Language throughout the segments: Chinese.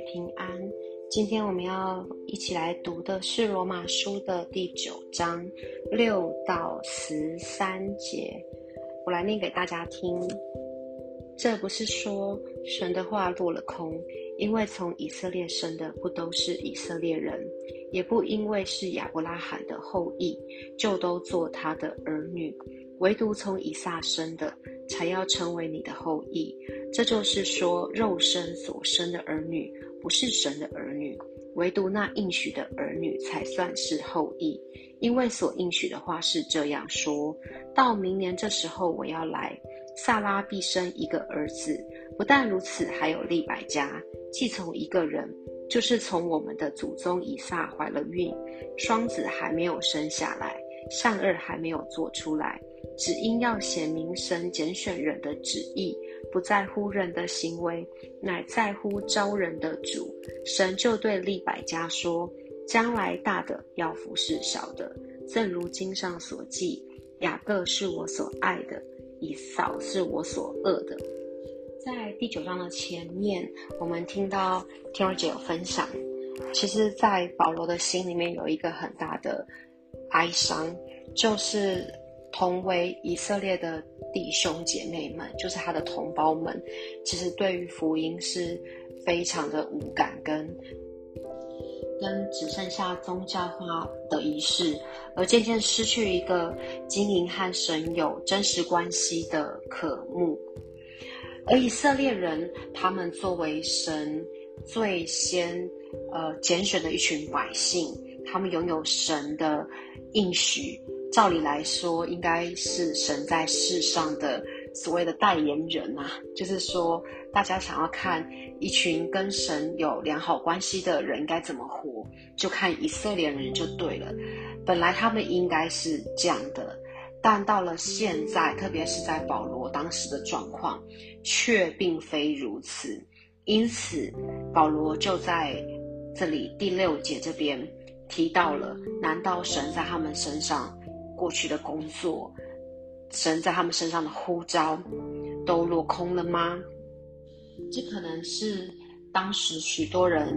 平安。今天我们要一起来读的是罗马书的第九章六到十三节，我来念给大家听。这不是说神的话落了空，因为从以色列生的不都是以色列人，也不因为是亚伯拉罕的后裔就都做他的儿女，唯独从以撒生的才要成为你的后裔。这就是说，肉身所生的儿女。不是神的儿女，唯独那应许的儿女才算是后裔。因为所应许的话是这样说：到明年这时候我要来，萨拉必生一个儿子。不但如此，还有利百加，既从一个人，就是从我们的祖宗以撒怀了孕，双子还没有生下来，善恶还没有做出来，只因要显明神拣选人的旨意。不在乎人的行为，乃在乎招人的主。神就对利百加说：“将来大的要服侍小的，正如经上所记：雅各是我所爱的，以扫是我所恶的。”在第九章的前面，我们听到天儿姐有分享，其实，在保罗的心里面有一个很大的哀伤，就是。同为以色列的弟兄姐妹们，就是他的同胞们，其实对于福音是非常的无感，跟跟只剩下宗教化的仪式，而渐渐失去一个经营和神有真实关系的渴慕。而以色列人，他们作为神最先呃拣选的一群百姓，他们拥有神的应许。照理来说，应该是神在世上的所谓的代言人啊，就是说，大家想要看一群跟神有良好关系的人该怎么活，就看以色列人就对了。本来他们应该是这样的，但到了现在，特别是在保罗当时的状况，却并非如此。因此，保罗就在这里第六节这边提到了：难道神在他们身上？过去的工作，神在他们身上的呼召都落空了吗？这可能是当时许多人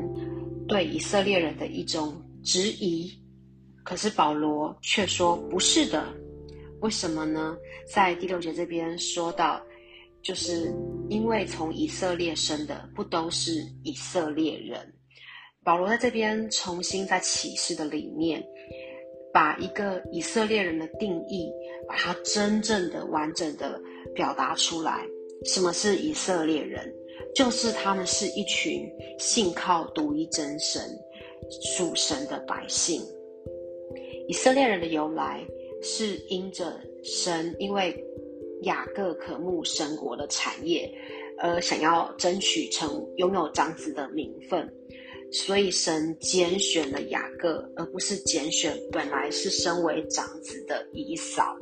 对以色列人的一种质疑。可是保罗却说不是的。为什么呢？在第六节这边说到，就是因为从以色列生的不都是以色列人。保罗在这边重新在启示的里面。把一个以色列人的定义，把它真正的、完整的表达出来。什么是以色列人？就是他们是一群信靠独一真神、属神的百姓。以色列人的由来是因着神，因为雅各渴慕神国的产业，而想要争取成拥有长子的名分。所以神拣选了雅各，而不是拣选本来是身为长子的以扫。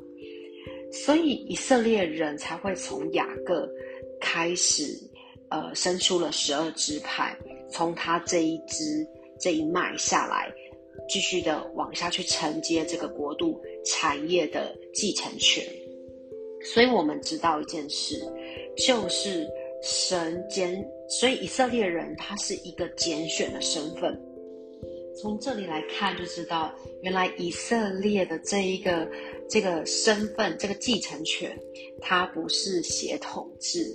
所以以色列人才会从雅各开始，呃，生出了十二支派，从他这一支这一脉下来，继续的往下去承接这个国度产业的继承权。所以我们知道一件事，就是。神拣，所以以色列人他是一个拣选的身份。从这里来看，就知道原来以色列的这一个这个身份，这个继承权，它不是血统制，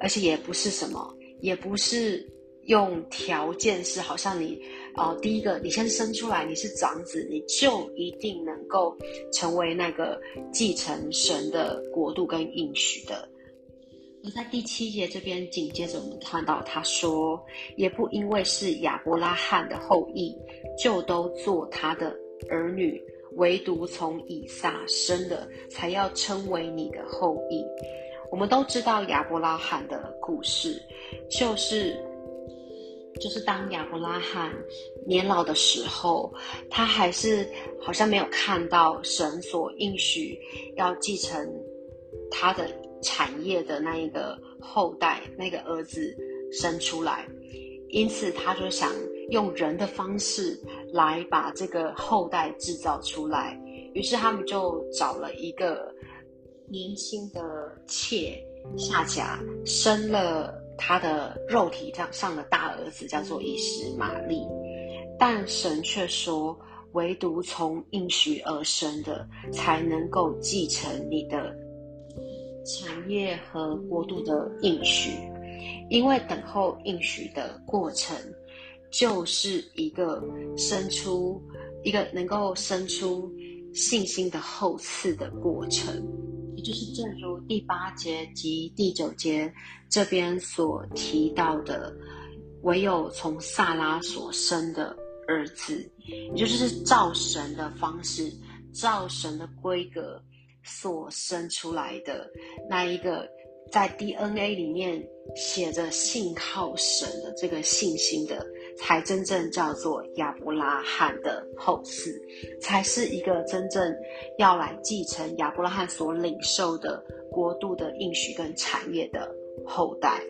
而且也不是什么，也不是用条件是好像你，哦，第一个你先生出来你是长子，你就一定能够成为那个继承神的国度跟应许的。在第七节这边，紧接着我们看到他说：“也不因为是亚伯拉罕的后裔，就都做他的儿女；唯独从以撒生的，才要称为你的后裔。”我们都知道亚伯拉罕的故事，就是就是当亚伯拉罕年老的时候，他还是好像没有看到神所应许要继承他的。产业的那一个后代，那个儿子生出来，因此他就想用人的方式来把这个后代制造出来。于是他们就找了一个年轻的妾夏甲，生了他的肉体上上的大儿子叫做以实玛利，但神却说，唯独从应许而生的才能够继承你的产业和国度的应许，因为等候应许的过程，就是一个生出一个能够生出信心的后赐的过程。也就是正如第八节及第九节这边所提到的，唯有从萨拉所生的儿子，也就是照神的方式、照神的规格所生出来的那一个。在 DNA 里面写着信靠神的这个信心的，才真正叫做亚伯拉罕的后嗣，才是一个真正要来继承亚伯拉罕所领受的国度的应许跟产业的后代。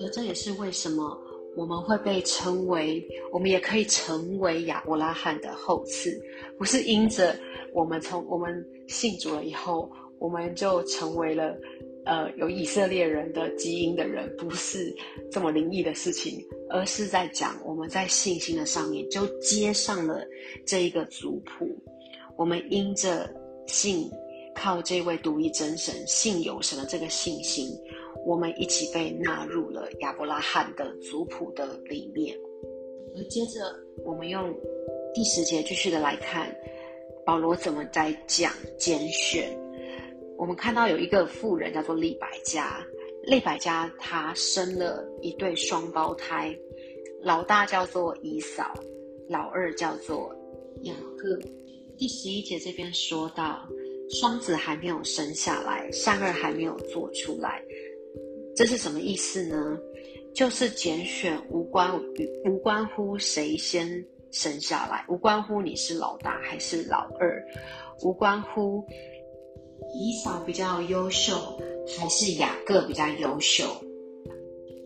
而这也是为什么我们会被称为，我们也可以成为亚伯拉罕的后嗣，不是因着我们从我们信主了以后，我们就成为了。呃，有以色列人的基因的人，不是这么灵异的事情，而是在讲我们在信心的上面就接上了这一个族谱。我们因着信靠这位独一真神，信有神的这个信心，我们一起被纳入了亚伯拉罕的族谱的里面。而接着，我们用第十节继续的来看保罗怎么在讲拣选。我们看到有一个妇人叫做利百加，利百加她生了一对双胞胎，老大叫做以扫，老二叫做雅各。第十一节这边说到，双子还没有生下来，善二还没有做出来，这是什么意思呢？就是拣选无关与无关乎谁先生下来，无关乎你是老大还是老二，无关乎。以扫比较优秀，还是雅各比较优秀？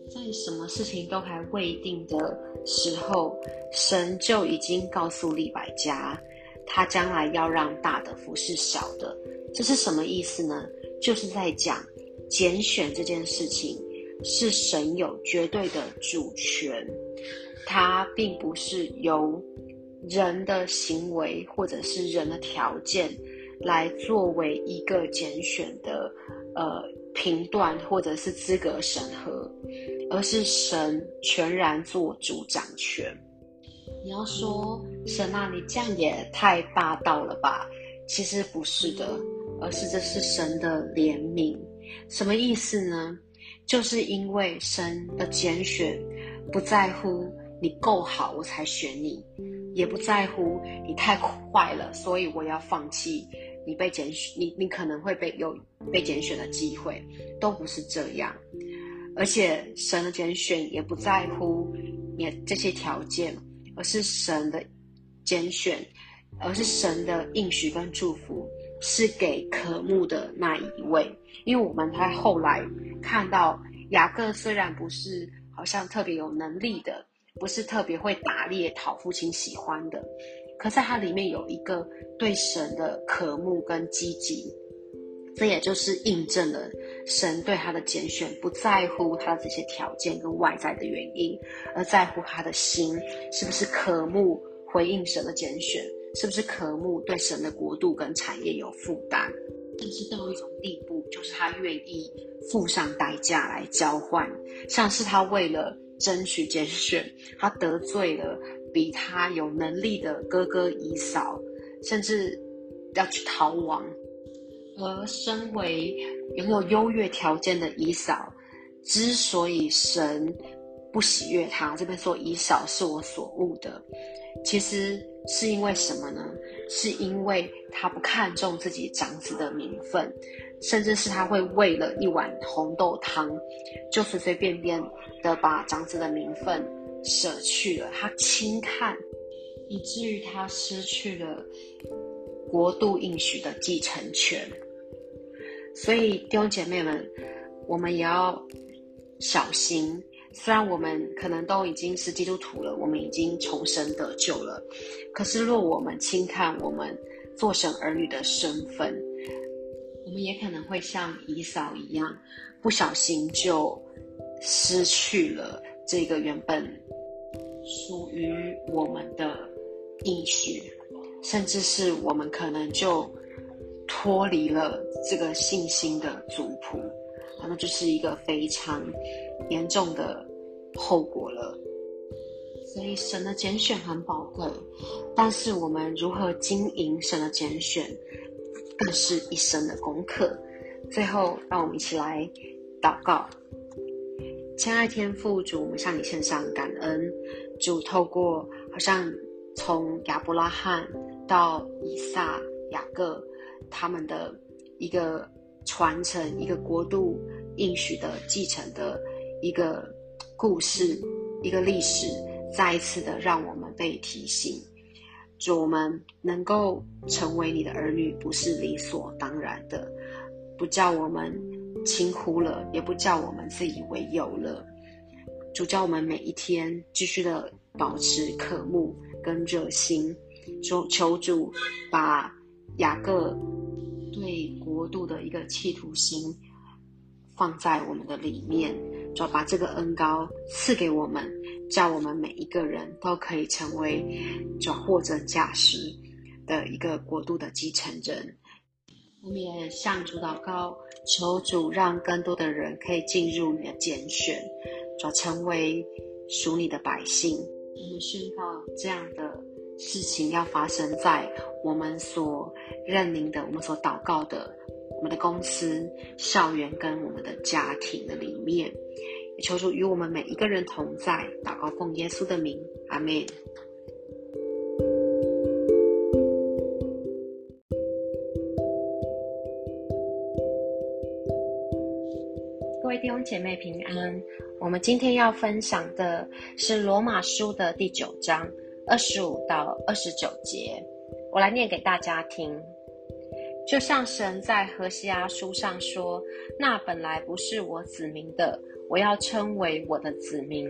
在什么事情都还未定的时候，神就已经告诉利百加，他将来要让大的服侍小的。这是什么意思呢？就是在讲拣选这件事情是神有绝对的主权，它并不是由人的行为或者是人的条件。来作为一个拣选的呃评断或者是资格审核，而是神全然做主掌权。你要说神啊，你这样也太霸道了吧？其实不是的，而是这是神的怜悯。什么意思呢？就是因为神的拣选不在乎你够好我才选你，也不在乎你太坏了，所以我要放弃。你被拣选，你你可能会被有被拣选的机会，都不是这样。而且神的拣选也不在乎你这些条件，而是神的拣选，而是神的应许跟祝福，是给渴慕的那一位。因为我们在后来看到雅各虽然不是好像特别有能力的，不是特别会打猎讨父亲喜欢的。可在它里面有一个对神的渴慕跟积极，这也就是印证了神对他的拣选不在乎他的这些条件跟外在的原因，而在乎他的心是不是渴慕回应神的拣选，是不是渴慕对神的国度跟产业有负担，甚至到一种地步，就是他愿意付上代价来交换，像是他为了争取拣选，他得罪了。比他有能力的哥哥姨嫂，甚至要去逃亡；而身为拥有优越条件的以扫，之所以神不喜悦他，这边说以扫是我所恶的，其实是因为什么呢？是因为他不看重自己长子的名分，甚至是他会为了一碗红豆汤，就随随便便的把长子的名分。舍去了，他轻看，以至于他失去了国度应许的继承权。所以弟兄姐妹们，我们也要小心。虽然我们可能都已经是基督徒了，我们已经重生得救了，可是若我们轻看我们做神儿女的身份，我们也可能会像以扫一样，不小心就失去了这个原本属于我们的应许，甚至是我们可能就脱离了这个信心的族谱，那就是一个非常严重的后果了。所以神的拣选很宝贵，但是我们如何经营神的拣选，更是一生的功课。最后，让我们一起来祷告。亲爱天父主，我们向你献上感恩。主透过好像从亚伯拉罕到以撒、雅各他们的一个传承、一个国度应许的继承的一个故事、一个历史，再一次的让我们被提醒：主，我们能够成为你的儿女，不是理所当然的，不叫我们。轻忽了，也不叫我们自以为有了。主叫我们每一天继续的保持渴慕跟热心，求求主把雅各对国度的一个企图心放在我们的里面，就把这个恩高赐给我们，叫我们每一个人都可以成为就货真价实的一个国度的继承人。我们也向主祷告，求主让更多的人可以进入你的拣选，转成为属你的百姓。我们宣告这样的事情要发生在我们所认领的、我们所祷告的、我们的公司、校园跟我们的家庭的里面。求主与我们每一个人同在，祷告奉耶稣的名，阿门。各位弟兄姐妹平安，我们今天要分享的是罗马书的第九章二十五到二十九节，我来念给大家听。就像神在何西阿书上说：“那本来不是我子民的，我要称为我的子民；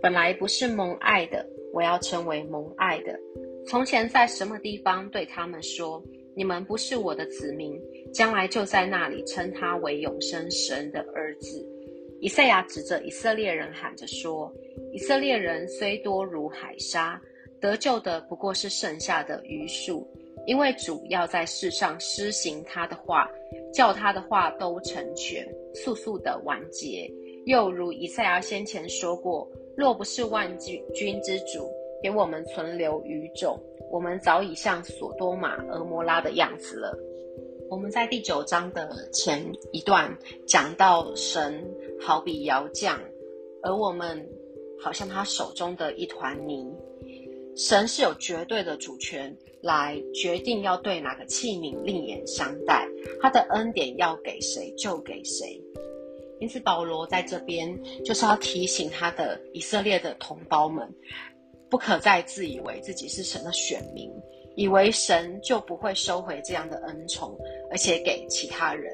本来不是蒙爱的，我要称为蒙爱的。”从前在什么地方对他们说：“你们不是我的子民。”将来就在那里称他为永生神的儿子。以赛亚指着以色列人喊着说：“以色列人虽多如海沙，得救的不过是剩下的余数。因为主要在世上施行他的话，叫他的话都成全，速速的完结。又如以赛亚先前说过：若不是万军之主给我们存留余种，我们早已像索多玛、俄摩拉的样子了。”我们在第九章的前一段讲到，神好比窑匠，而我们好像他手中的一团泥。神是有绝对的主权来决定要对哪个器皿另眼相待，他的恩典要给谁就给谁。因此，保罗在这边就是要提醒他的以色列的同胞们，不可再自以为自己是神的选民。以为神就不会收回这样的恩宠，而且给其他人。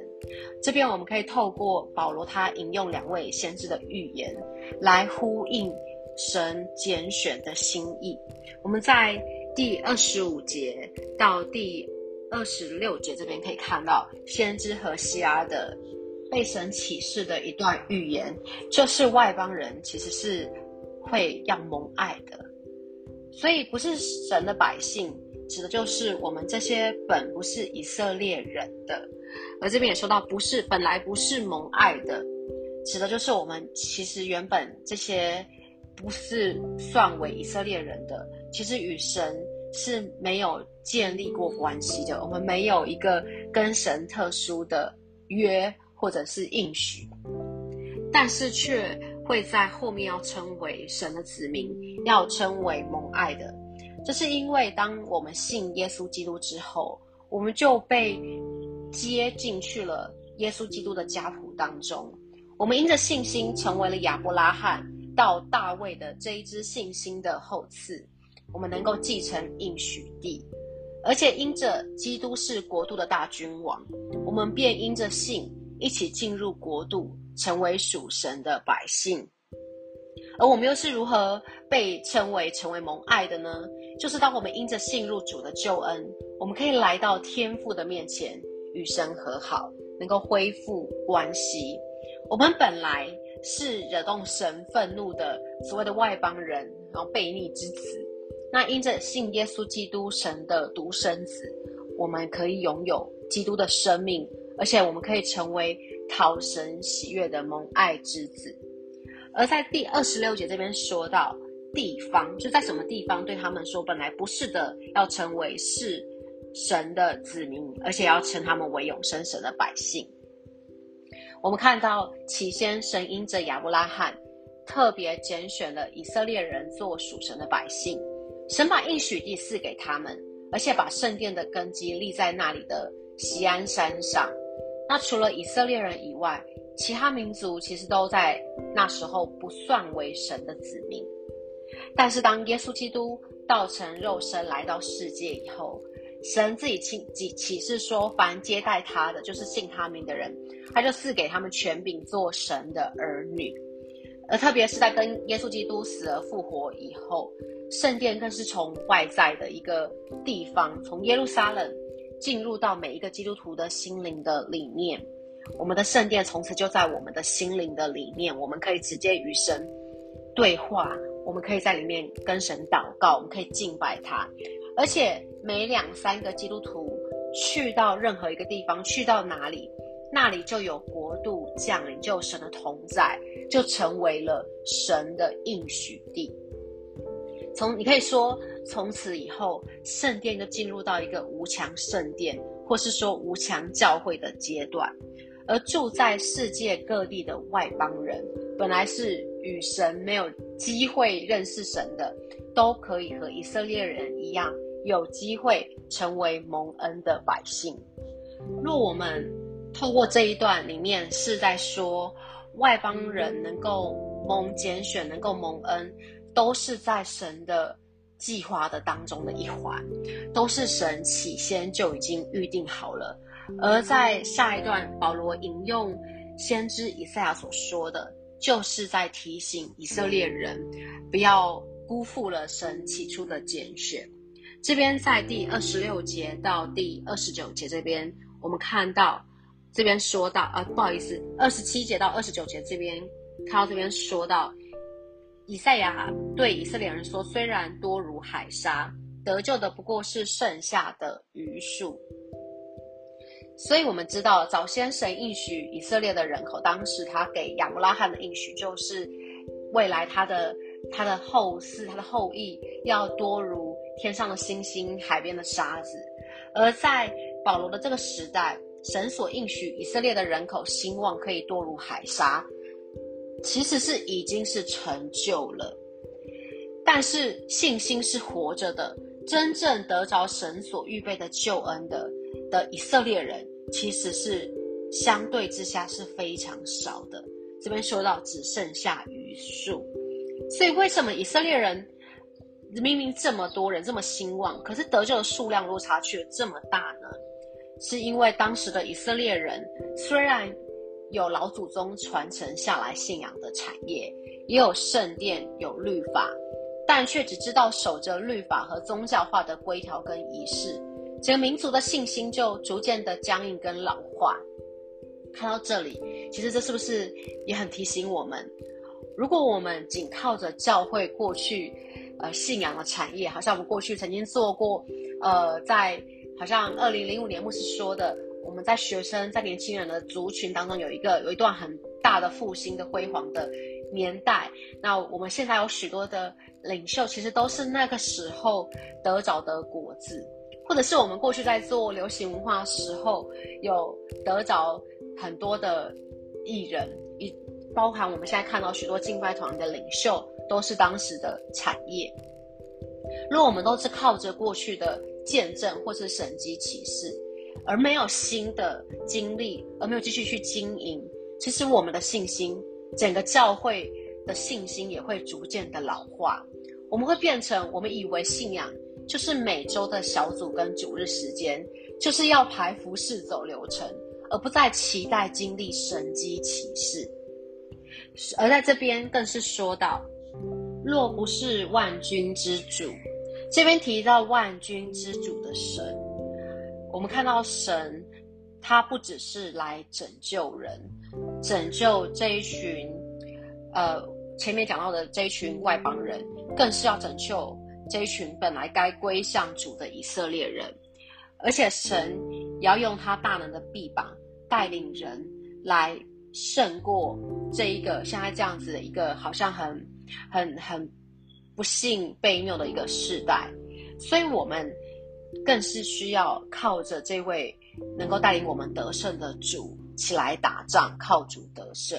这边我们可以透过保罗他引用两位先知的预言，来呼应神拣选的心意。我们在第二十五节到第二十六节这边可以看到，先知和西阿的被神启示的一段预言，就是外邦人其实是会要蒙爱的，所以不是神的百姓。指的就是我们这些本不是以色列人的，而这边也说到不是本来不是蒙爱的，指的就是我们其实原本这些不是算为以色列人的，其实与神是没有建立过关系的，我们没有一个跟神特殊的约或者是应许，但是却会在后面要称为神的子民，要称为蒙爱的。这是因为，当我们信耶稣基督之后，我们就被接进去了耶稣基督的家谱当中。我们因着信心，成为了亚伯拉罕到大卫的这一支信心的后嗣。我们能够继承应许地，而且因着基督是国度的大君王，我们便因着信一起进入国度，成为属神的百姓。而我们又是如何被称为成为蒙爱的呢？就是当我们因着信入主的救恩，我们可以来到天父的面前与神和好，能够恢复关系。我们本来是惹动神愤怒的所谓的外邦人，然后悖逆之子。那因着信耶稣基督神的独生子，我们可以拥有基督的生命，而且我们可以成为讨神喜悦的蒙爱之子。而在第二十六节这边说到地方，就在什么地方对他们说，本来不是的，要成为是神的子民，而且要称他们为永生神的百姓。我们看到起先神因着亚伯拉罕特别拣选了以色列人做属神的百姓，神把应许地赐给他们，而且把圣殿的根基立在那里的锡安山上。那除了以色列人以外，其他民族其实都在那时候不算为神的子民，但是当耶稣基督道成肉身来到世界以后，神自己启启启示说，凡接待他的，就是信他名的人，他就赐给他们权柄做神的儿女。而特别是在跟耶稣基督死而复活以后，圣殿更是从外在的一个地方，从耶路撒冷进入到每一个基督徒的心灵的里面。我们的圣殿从此就在我们的心灵的里面，我们可以直接与神对话，我们可以在里面跟神祷告，我们可以敬拜他。而且每两三个基督徒去到任何一个地方，去到哪里，那里就有国度降临，就有神的同在，就成为了神的应许地。从你可以说，从此以后，圣殿就进入到一个无墙圣殿，或是说无墙教会的阶段。而住在世界各地的外邦人，本来是与神没有机会认识神的，都可以和以色列人一样，有机会成为蒙恩的百姓。若我们透过这一段里面是在说，外邦人能够蒙拣选，能够蒙恩，都是在神的计划的当中的一环，都是神起先就已经预定好了。而在下一段，保罗引用先知以赛亚所说的，就是在提醒以色列人不要辜负了神起初的拣选。这边在第二十六节到第二十九节这边，我们看到这边说到，啊，不好意思，二十七节到二十九节这边看到这边说到，以赛亚对以色列人说：“虽然多如海沙，得救的不过是剩下的余数。”所以，我们知道早先神应许以色列的人口，当时他给亚伯拉罕的应许就是，未来他的他的后嗣、他的后裔要多如天上的星星、海边的沙子。而在保罗的这个时代，神所应许以色列的人口兴旺可以多如海沙，其实是已经是成就了。但是信心是活着的，真正得着神所预备的救恩的。的以色列人其实是相对之下是非常少的，这边说到只剩下余数，所以为什么以色列人明明这么多人这么兴旺，可是得救的数量落差却这么大呢？是因为当时的以色列人虽然有老祖宗传承下来信仰的产业，也有圣殿有律法，但却只知道守着律法和宗教化的规条跟仪式。整个民族的信心就逐渐的僵硬跟老化。看到这里，其实这是不是也很提醒我们，如果我们仅靠着教会过去，呃，信仰的产业，好像我们过去曾经做过，呃，在好像二零零五年牧师说的，我们在学生在年轻人的族群当中有一个有一段很大的复兴的辉煌的年代。那我们现在有许多的领袖，其实都是那个时候得着的果子。或者是我们过去在做流行文化时候，有得着很多的艺人，一包含我们现在看到许多敬拜团的领袖，都是当时的产业。如果我们都是靠着过去的见证或是神迹启示，而没有新的经历，而没有继续去经营，其实我们的信心，整个教会的信心也会逐渐的老化。我们会变成我们以为信仰。就是每周的小组跟主日时间，就是要排服侍走流程，而不再期待经历神机启示。而在这边更是说到，若不是万军之主，这边提到万军之主的神，我们看到神，他不只是来拯救人，拯救这一群呃前面讲到的这一群外邦人，更是要拯救这一群本来该归向主的以色列人。而且神也要用他大能的臂膀带领人来胜过这一个现在这样子的一个好像很很很不幸被谬的一个世代，所以我们更是需要靠着这位能够带领我们得胜的主起来打仗，靠主得胜。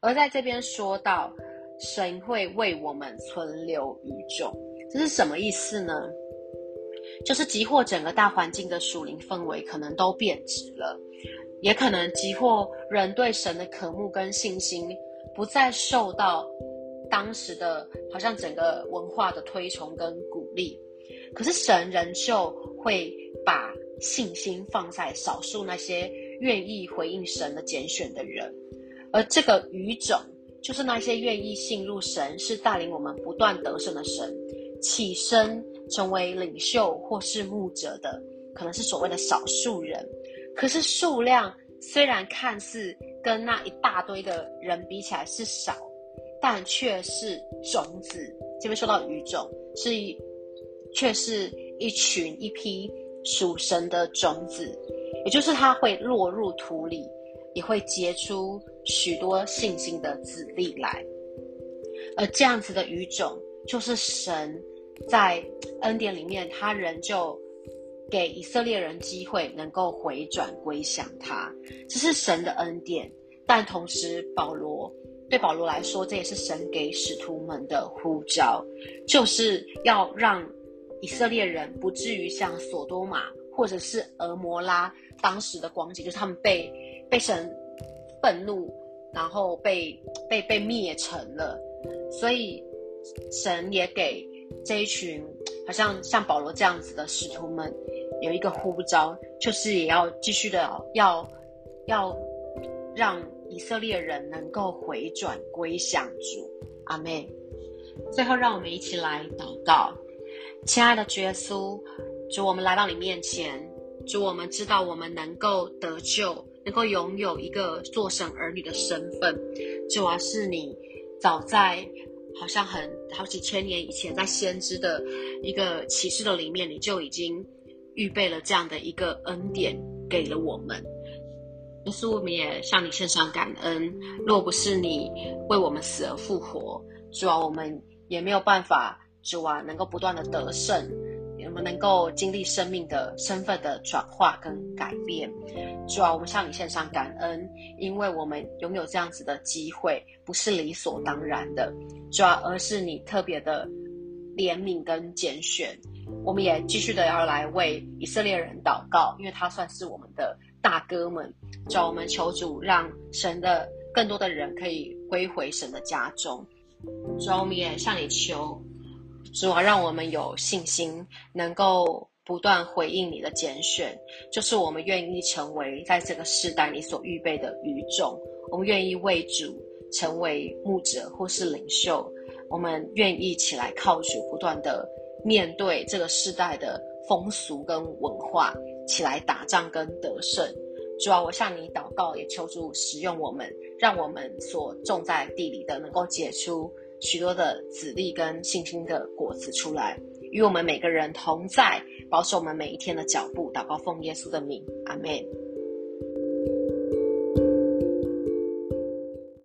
而在这边说到神会为我们存留余种，这是什么意思呢？就是即或整个大环境的属灵氛围可能都变质了，也可能即或人对神的渴慕跟信心不再受到当时的好像整个文化的推崇跟鼓励，可是神仍旧会把信心放在少数那些愿意回应神的拣选的人，而这个语种就是那些愿意信入神是带领我们不断得胜的神起身。成为领袖或是牧者的，可能是所谓的少数人，可是数量虽然看似跟那一大堆的人比起来是少，但却是种子。这边说到语种，是一却是一群一批属神的种子，也就是它会落入土里，也会结出许多信心的子粒来。而这样子的语种，就是神。在恩典里面，他仍旧给以色列人机会，能够回转归向他，这是神的恩典。但同时，保罗对保罗来说，这也是神给使徒们的呼召，就是要让以色列人不至于像索多玛或者是俄摩拉当时的光景，就是他们被被神愤怒，然后被被被灭成了。所以，神也给。这一群好像像保罗这样子的使徒们，有一个呼召，就是也要继续的要要让以色列人能够回转归向主。阿妹，最后让我们一起来祷告，亲爱的耶稣，主我们来到你面前，主我们知道我们能够得救，能够拥有一个做神儿女的身份，主啊，是你早在。好像很好几千年以前，在先知的一个启示的里面，你就已经预备了这样的一个恩典给了我们。耶稣，我们也向你献上感恩。若不是你为我们死而复活，主啊，我们也没有办法，主啊，能够不断的得胜。我们能够经历生命的身份的转化跟改变，主啊，我们向你献上感恩，因为我们拥有这样子的机会，不是理所当然的，主啊，而是你特别的怜悯跟拣选。我们也继续的要来为以色列人祷告，因为他算是我们的大哥们。主啊，我们求主让神的更多的人可以归回神的家中。主啊，我们也向你求。主啊，让我们有信心，能够不断回应你的拣选，就是我们愿意成为在这个世代你所预备的语种。我们愿意为主成为牧者或是领袖，我们愿意起来靠主，不断的面对这个世代的风俗跟文化，起来打仗跟得胜。主啊，我向你祷告，也求主使用我们，让我们所种在地里的能够结出。许多的籽粒跟信心的果子出来，与我们每个人同在，保守我们每一天的脚步。祷告奉耶稣的名，阿门。